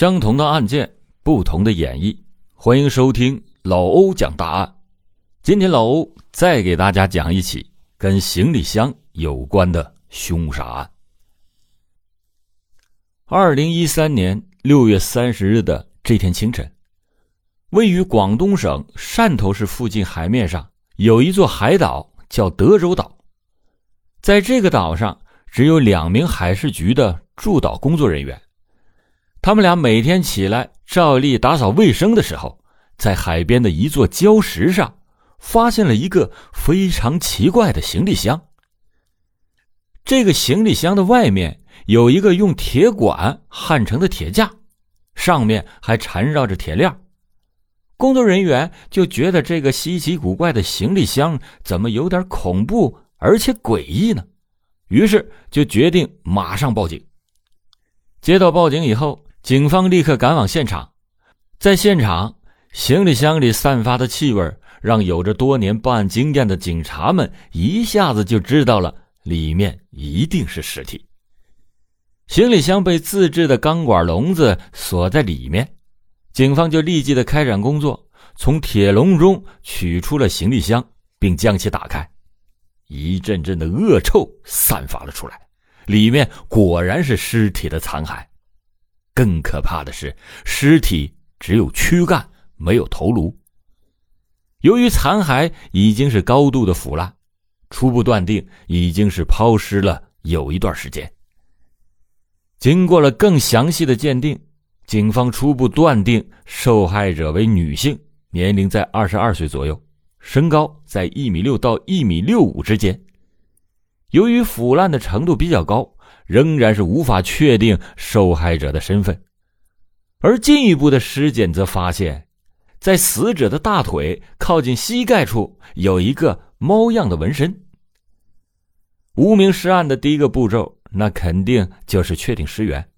相同的案件，不同的演绎。欢迎收听老欧讲大案。今天老欧再给大家讲一起跟行李箱有关的凶杀案。二零一三年六月三十日的这天清晨，位于广东省汕头市附近海面上有一座海岛，叫德州岛。在这个岛上，只有两名海事局的驻岛工作人员。他们俩每天起来照例打扫卫生的时候，在海边的一座礁石上，发现了一个非常奇怪的行李箱。这个行李箱的外面有一个用铁管焊成的铁架，上面还缠绕着铁链。工作人员就觉得这个稀奇古怪的行李箱怎么有点恐怖，而且诡异呢？于是就决定马上报警。接到报警以后。警方立刻赶往现场，在现场，行李箱里散发的气味让有着多年办案经验的警察们一下子就知道了里面一定是尸体。行李箱被自制的钢管笼子锁在里面，警方就立即的开展工作，从铁笼中取出了行李箱，并将其打开，一阵阵的恶臭散发了出来，里面果然是尸体的残骸。更可怕的是，尸体只有躯干，没有头颅。由于残骸已经是高度的腐烂，初步断定已经是抛尸了有一段时间。经过了更详细的鉴定，警方初步断定受害者为女性，年龄在二十二岁左右，身高在一米六到一米六五之间。由于腐烂的程度比较高。仍然是无法确定受害者的身份，而进一步的尸检则发现，在死者的大腿靠近膝盖处有一个猫样的纹身。无名尸案的第一个步骤，那肯定就是确定尸源。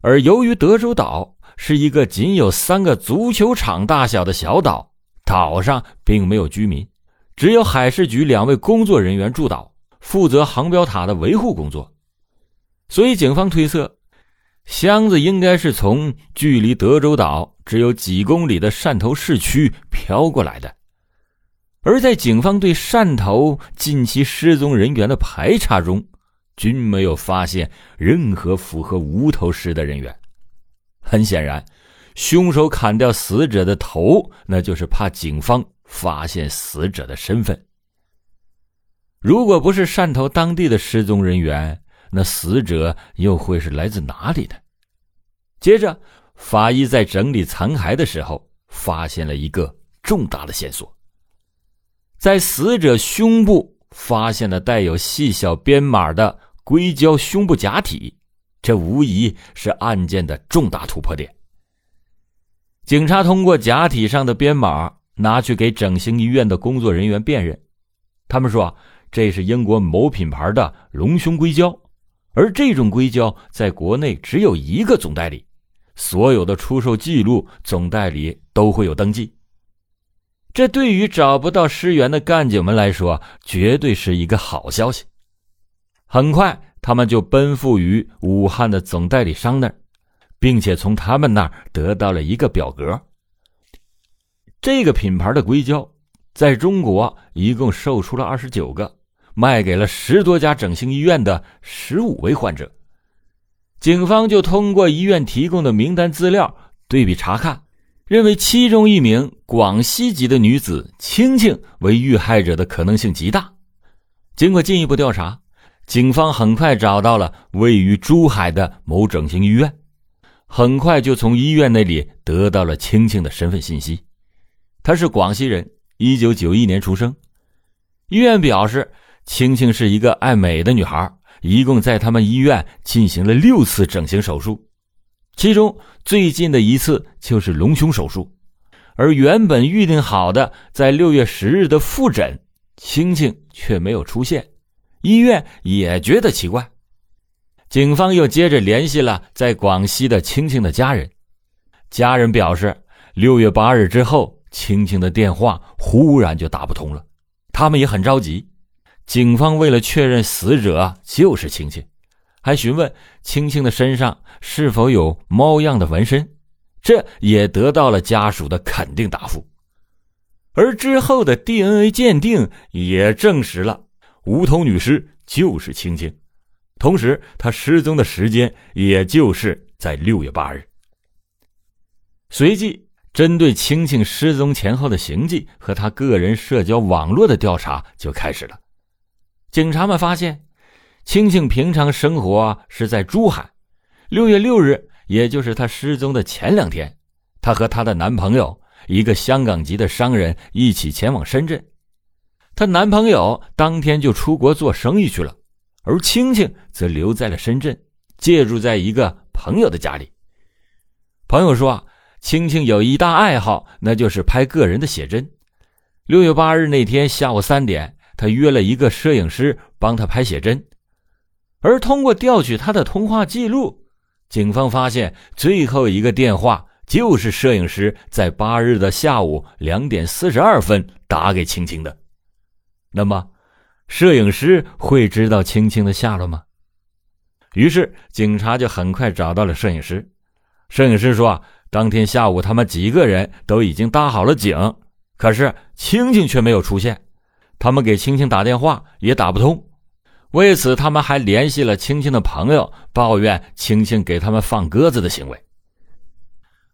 而由于德州岛是一个仅有三个足球场大小的小岛，岛上并没有居民，只有海事局两位工作人员驻岛，负责航标塔的维护工作。所以，警方推测，箱子应该是从距离德州岛只有几公里的汕头市区飘过来的。而在警方对汕头近期失踪人员的排查中，均没有发现任何符合无头尸的人员。很显然，凶手砍掉死者的头，那就是怕警方发现死者的身份。如果不是汕头当地的失踪人员，那死者又会是来自哪里的？接着，法医在整理残骸的时候，发现了一个重大的线索，在死者胸部发现了带有细小编码的硅胶胸部假体，这无疑是案件的重大突破点。警察通过假体上的编码拿去给整形医院的工作人员辨认，他们说这是英国某品牌的隆胸硅胶。而这种硅胶在国内只有一个总代理，所有的出售记录总代理都会有登记。这对于找不到尸源的干警们来说，绝对是一个好消息。很快，他们就奔赴于武汉的总代理商那儿，并且从他们那儿得到了一个表格。这个品牌的硅胶在中国一共售出了二十九个。卖给了十多家整形医院的十五位患者，警方就通过医院提供的名单资料对比查看，认为其中一名广西籍的女子青青为遇害者的可能性极大。经过进一步调查，警方很快找到了位于珠海的某整形医院，很快就从医院那里得到了青青的身份信息，她是广西人，一九九一年出生。医院表示。青青是一个爱美的女孩，一共在他们医院进行了六次整形手术，其中最近的一次就是隆胸手术。而原本预定好的在六月十日的复诊，青青却没有出现，医院也觉得奇怪。警方又接着联系了在广西的青青的家人，家人表示，六月八日之后，青青的电话忽然就打不通了，他们也很着急。警方为了确认死者就是青青，还询问青青的身上是否有猫样的纹身，这也得到了家属的肯定答复。而之后的 DNA 鉴定也证实了无头女尸就是青青，同时她失踪的时间也就是在六月八日。随即，针对青青失踪前后的行迹和她个人社交网络的调查就开始了。警察们发现，青青平常生活是在珠海，六月六日，也就是她失踪的前两天，她和她的男朋友。一个香港籍的商人一起前往深圳，她男朋友当天就出国做生意去了，而青青则留在了深圳，借住在一个朋友的家里。朋友说，青青有一大爱好，那就是拍个人的写真。六月八日那天下午三点，他约了一个摄影师帮他拍写真，而通过调取他的通话记录，警方发现最后一个电话。就是摄影师在八日的下午两点四十二分打给青青的。那么，摄影师会知道青青的下落吗？于是，警察就很快找到了摄影师。摄影师说，啊当天下午他们几个人都已经搭好了景，可是青青却没有出现。他们给青青打电话也打不通。为此，他们还联系了青青的朋友，抱怨青青给他们放鸽子的行为。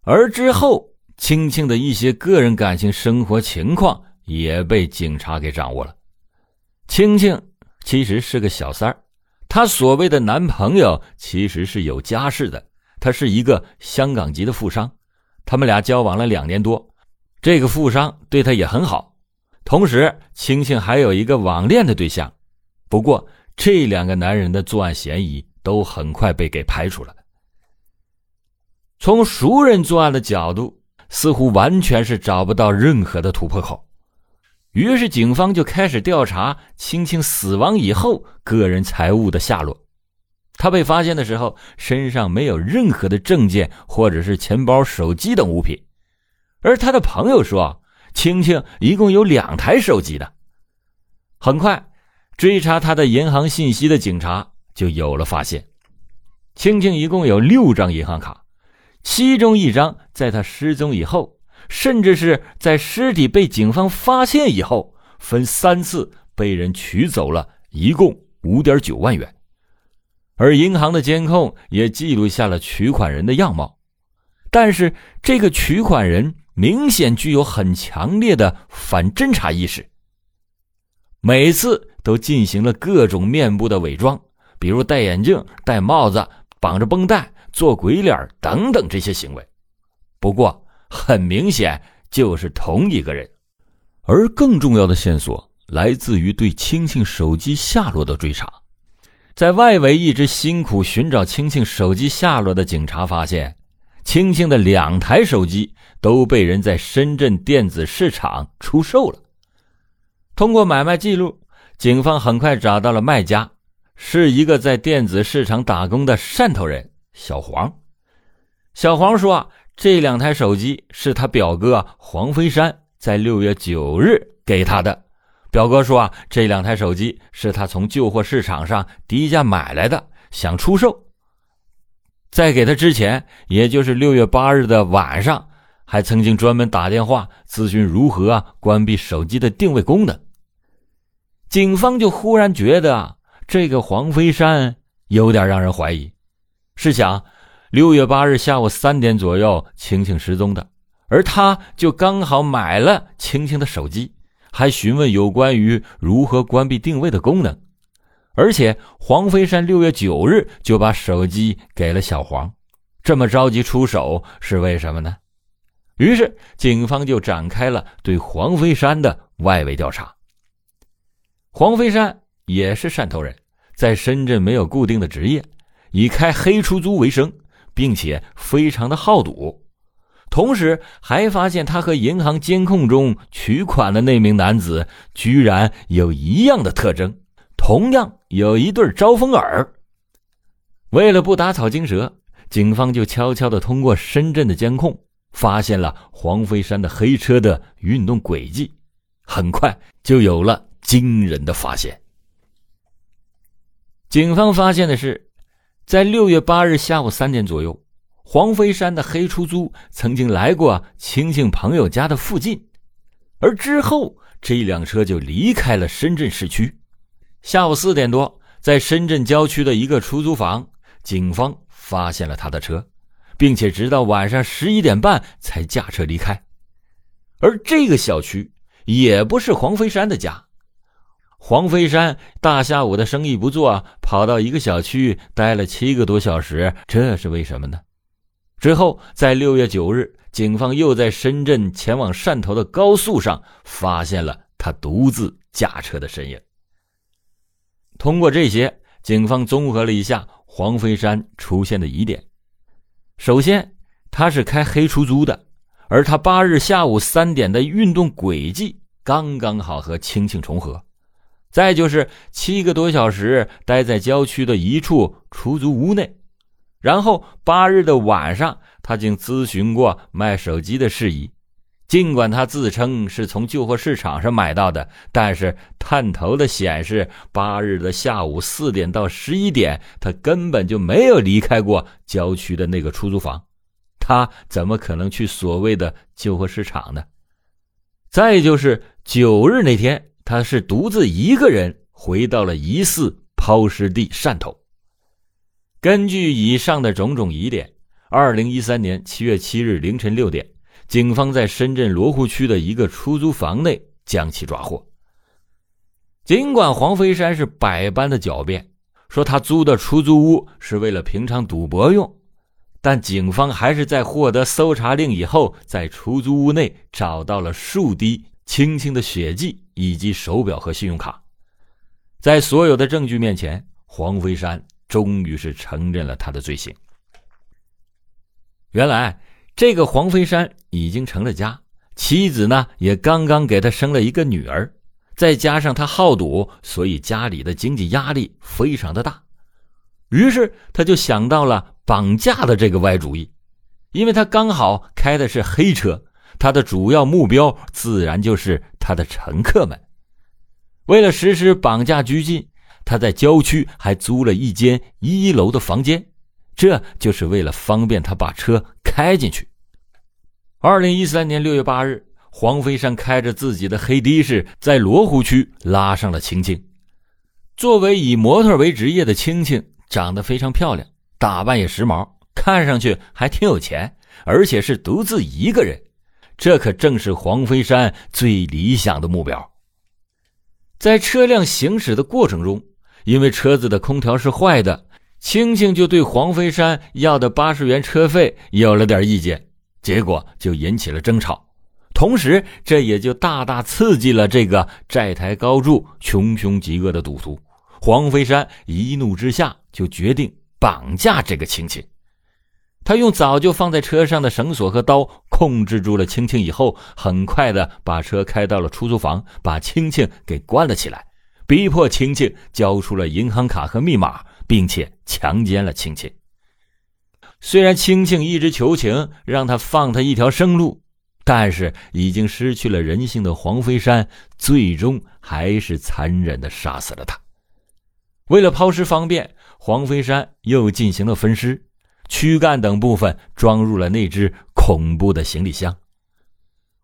而之后，青青的一些个人感情生活情况也被警察给掌握了。青青其实是个小三儿，她所谓的男朋友其实是有家室的，他是一个香港籍的富商，他们俩交往了两年多，这个富商对她也很好。同时，青青还有一个网恋的对象，不过这两个男人的作案嫌疑都很快被给排除了。从熟人作案的角度，似乎完全是找不到任何的突破口。于是，警方就开始调查青青死亡以后个人财物的下落。他被发现的时候，身上没有任何的证件或者是钱包、手机等物品。而他的朋友说，青青一共有两台手机的。很快，追查他的银行信息的警察就有了发现：青青一共有六张银行卡。其中一张在他失踪以后，甚至是在尸体被警方发现以后，分三次被人取走了，一共五点九万元。而银行的监控也记录下了取款人的样貌，但是这个取款人明显具有很强烈的反侦查意识，每次都进行了各种面部的伪装，比如戴眼镜、戴帽子、绑着绷带。做鬼脸等等这些行为，不过很明显就是同一个人。而更重要的线索来自于对青青手机下落的追查。在外围一直辛苦寻找青青手机下落的警察发现，青青的两台手机都被人在深圳电子市场出售了。通过买卖记录，警方很快找到了卖家，是一个在电子市场打工的汕头人。小黄，小黄说：“这两台手机是他表哥黄飞山在六月九日给他的。表哥说，啊这两台手机是他从旧货市场上低价买来的，想出售。在给他之前，也就是六月八日的晚上，还曾经专门打电话咨询如何关闭手机的定位功能。警方就忽然觉得这个黄飞山有点让人怀疑。”试想，六月八日下午三点左右，晴晴失踪的，而他就刚好买了晴晴的手机，还询问有关于如何关闭定位的功能，而且黄飞山六月九日就把手机给了小黄，这么着急出手是为什么呢？于是警方就展开了对黄飞山的外围调查。黄飞山也是汕头人，在深圳没有固定的职业。以开黑出租为生，并且非常的好赌，同时还发现他和银行监控中取款的那名男子居然有一样的特征，同样有一对招风耳。为了不打草惊蛇，警方就悄悄的通过深圳的监控，发现了黄飞山的黑车的运动轨迹，很快就有了惊人的发现。警方发现的是。在六月八日下午三点左右，黄飞山的黑出租曾经来过青青朋友家的附近，而之后这辆车就离开了深圳市区。下午四点多，在深圳郊区的一个出租房，警方发现了他的车，并且直到晚上十一点半才驾车离开。而这个小区也不是黄飞山的家。黄飞山大下午的生意不做，跑到一个小区待了七个多小时，这是为什么呢？之后，在六月九日，警方又在深圳前往汕头的高速上发现了他独自驾车的身影。通过这些，警方综合了一下黄飞山出现的疑点。首先，他是开黑出租的，而他八日下午三点的运动轨迹刚刚好和青青重合。再就是七个多小时待在郊区的一处出租屋内，然后八日的晚上，他竟咨询过卖手机的事宜。尽管他自称是从旧货市场上买到的，但是探头的显示，八日的下午四点到十一点，他根本就没有离开过郊区的那个出租房。他怎么可能去所谓的旧货市场呢？再就是九日那天。他是独自一个人回到了疑似抛尸地汕头。根据以上的种种疑点，二零一三年七月七日凌晨六点，警方在深圳罗湖区的一个出租房内将其抓获。尽管黄飞山是百般的狡辩，说他租的出租屋是为了平常赌博用，但警方还是在获得搜查令以后，在出租屋内找到了数滴青青的血迹。以及手表和信用卡，在所有的证据面前，黄飞山终于是承认了他的罪行。原来，这个黄飞山已经成了家，妻子呢也刚刚给他生了一个女儿，再加上他好赌，所以家里的经济压力非常的大。于是，他就想到了绑架的这个歪主意，因为他刚好开的是黑车。他的主要目标自然就是他的乘客们。为了实施绑架拘禁，他在郊区还租了一间一楼的房间，这就是为了方便他把车开进去。二零一三年六月八日，黄飞山开着自己的黑的士，在罗湖区拉上了青青。作为以模特为职业的青青，长得非常漂亮，打扮也时髦，看上去还挺有钱，而且是独自一个人。这可正是黄飞山最理想的目标。在车辆行驶的过程中，因为车子的空调是坏的，青青就对黄飞山要的八十元车费有了点意见，结果就引起了争吵。同时，这也就大大刺激了这个债台高筑、穷凶极恶的赌徒。黄飞山一怒之下，就决定绑架这个青青。他用早就放在车上的绳索和刀控制住了青青，以后很快的把车开到了出租房，把青青给关了起来，逼迫青青交出了银行卡和密码，并且强奸了青青。虽然青青一直求情，让他放他一条生路，但是已经失去了人性的黄飞山，最终还是残忍的杀死了他。为了抛尸方便，黄飞山又进行了分尸。躯干等部分装入了那只恐怖的行李箱。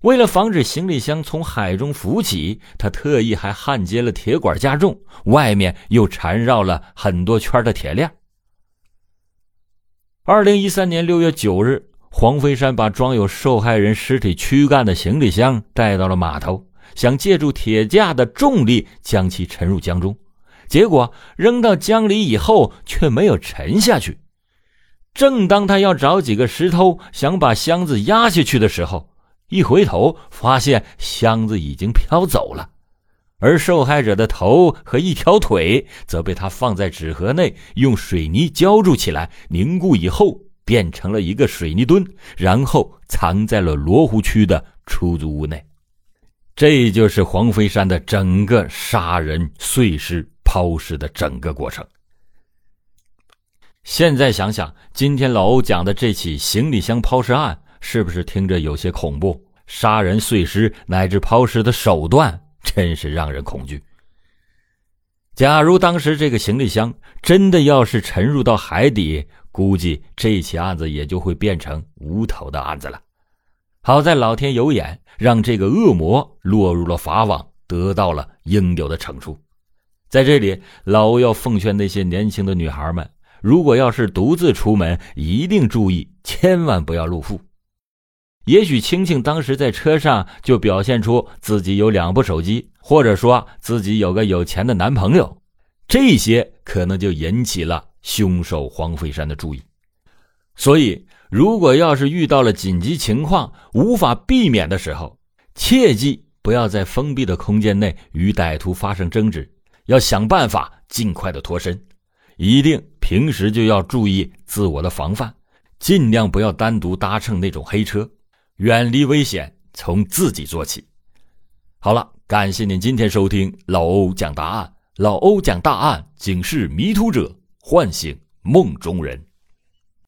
为了防止行李箱从海中浮起，他特意还焊接了铁管加重，外面又缠绕了很多圈的铁链。二零一三年六月九日，黄飞山把装有受害人尸体躯干的行李箱带到了码头，想借助铁架的重力将其沉入江中，结果扔到江里以后却没有沉下去。正当他要找几个石头想把箱子压下去的时候，一回头发现箱子已经飘走了，而受害者的头和一条腿则被他放在纸盒内，用水泥浇筑起来，凝固以后变成了一个水泥墩，然后藏在了罗湖区的出租屋内。这就是黄飞山的整个杀人、碎尸、抛尸的整个过程。现在想想，今天老欧讲的这起行李箱抛尸案，是不是听着有些恐怖？杀人碎尸乃至抛尸的手段，真是让人恐惧。假如当时这个行李箱真的要是沉入到海底，估计这起案子也就会变成无头的案子了。好在老天有眼，让这个恶魔落入了法网，得到了应有的惩处。在这里，老欧要奉劝那些年轻的女孩们：如果要是独自出门，一定注意，千万不要露富。也许青青当时在车上就表现出自己有两部手机，或者说自己有个有钱的男朋友，这些可能就引起了凶手黄飞山的注意。所以，如果要是遇到了紧急情况无法避免的时候，切记不要在封闭的空间内与歹徒发生争执，要想办法尽快的脱身。一定平时就要注意自我的防范，尽量不要单独搭乘那种黑车。远离危险，从自己做起。好了，感谢您今天收听老欧讲答案。老欧讲大案，警示迷途者，唤醒梦中人。